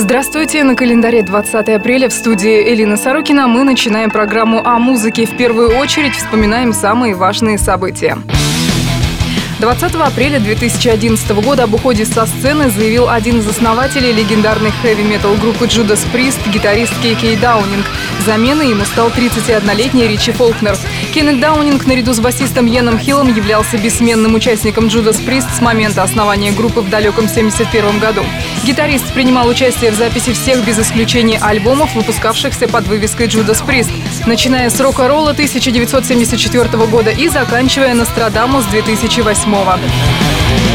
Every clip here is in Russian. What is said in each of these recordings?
Здравствуйте! На календаре 20 апреля в студии Элина Сорокина мы начинаем программу о музыке. В первую очередь вспоминаем самые важные события. 20 апреля 2011 года об уходе со сцены заявил один из основателей легендарной хэви-метал группы Judas Priest, гитарист Кей Даунинг. Заменой ему стал 31-летний Ричи Фолкнер. Кеннет Даунинг наряду с басистом Йеном Хиллом являлся бессменным участником Judas Priest с момента основания группы в далеком 1971 году. Гитарист принимал участие в записи всех без исключения альбомов, выпускавшихся под вывеской Judas Priest, начиная с рок-н-ролла 1974 года и заканчивая Нострадамус 2008 года.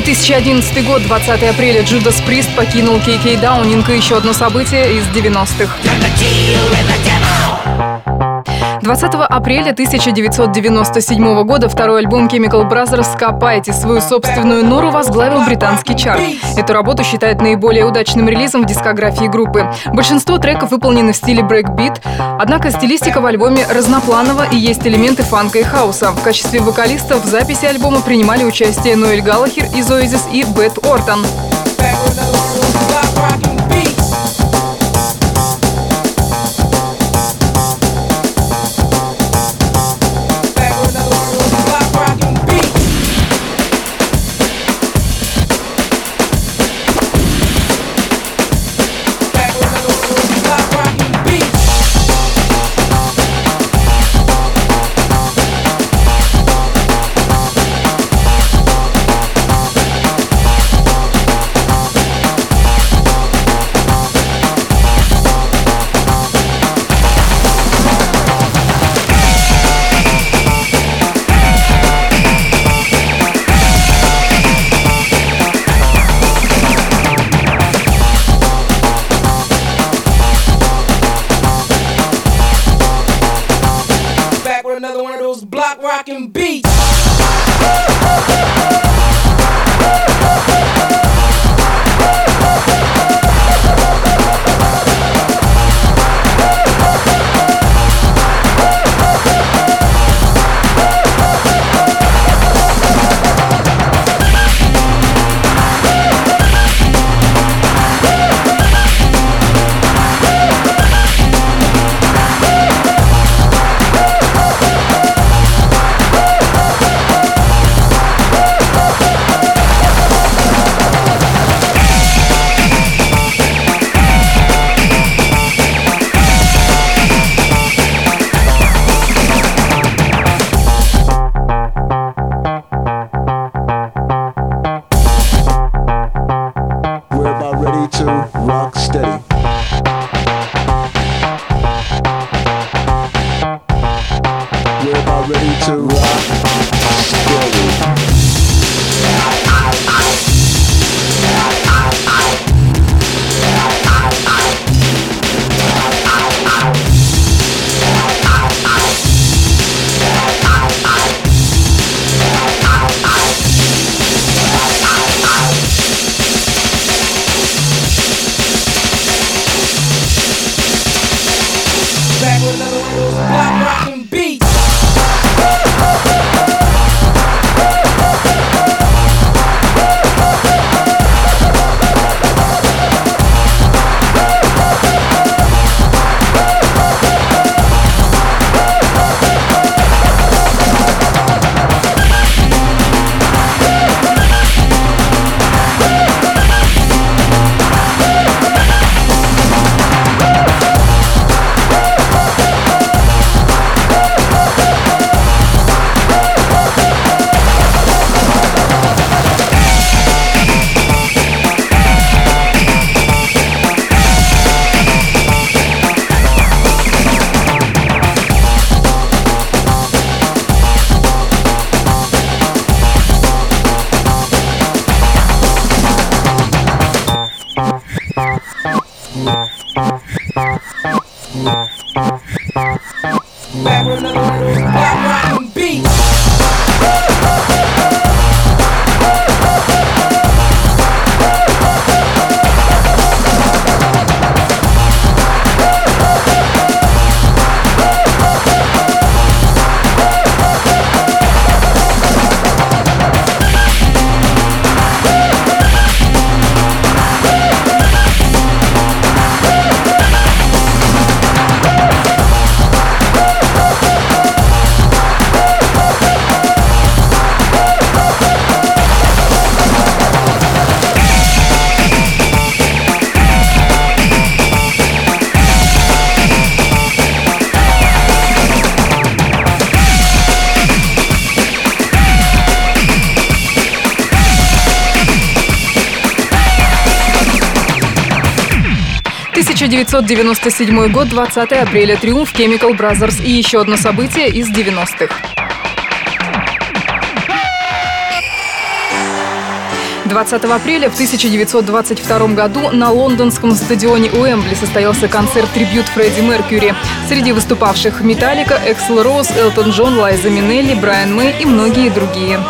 2011 год, 20 апреля, Judas Priest покинул Кей Даунинг и еще одно событие из 90-х. 20 апреля 1997 года второй альбом Chemical Brothers «Выкопайте» свою собственную нору возглавил британский чарт. Эту работу считают наиболее удачным релизом в дискографии группы. Большинство треков выполнены в стиле брейкбит, однако стилистика в альбоме разнопланова и есть элементы фанка и хауса. В качестве вокалистов в записи альбома принимали участие Ноэль Галлахер из Oasis и Бет Ортон. rock steady. 1997 год, 20 апреля, триумф Chemical Brothers и еще одно событие из 90-х. 20 апреля в 1922 году на лондонском стадионе Уэмбли состоялся концерт «Трибют Фредди Меркьюри». Среди выступавших «Металлика», «Эксел Роуз», «Элтон Джон», «Лайза Минелли», «Брайан Мэй» и многие другие.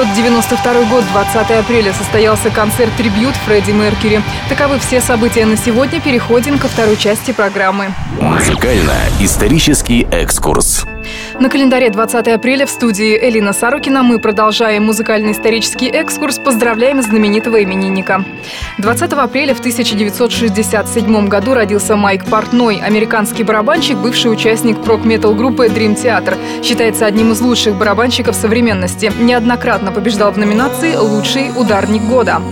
1992 год, 20 апреля, состоялся концерт-трибют Фредди Меркьюри. Таковы все события на сегодня. Переходим ко второй части программы. Музыкально-исторический экскурс. На календаре 20 апреля в студии Элина Сорокина мы продолжаем музыкально-исторический экскурс. Поздравляем знаменитого именинника. 20 апреля в 1967 году родился Майк Портной, американский барабанщик, бывший участник прок-метал группы Dream Theater. Считается одним из лучших барабанщиков современности. Неоднократно побеждал в номинации «Лучший ударник года».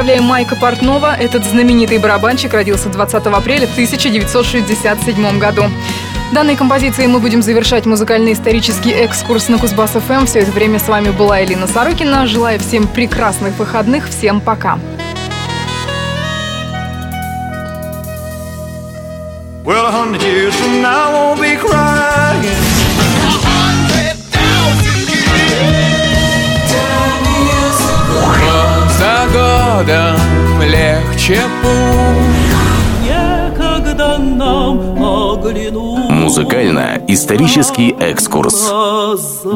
Поздравляем Майка Портнова. Этот знаменитый барабанщик родился 20 апреля 1967 году. Данной композицией мы будем завершать музыкально-исторический экскурс на Кузбасс ФМ. Все это время с вами была Элина Сорокина. Желаю всем прекрасных выходных. Всем пока. Well, a hundred years from now, I won't be crying. Годом легче путь Некогда нам оглянуть Музыкально-исторический экскурс. глаза.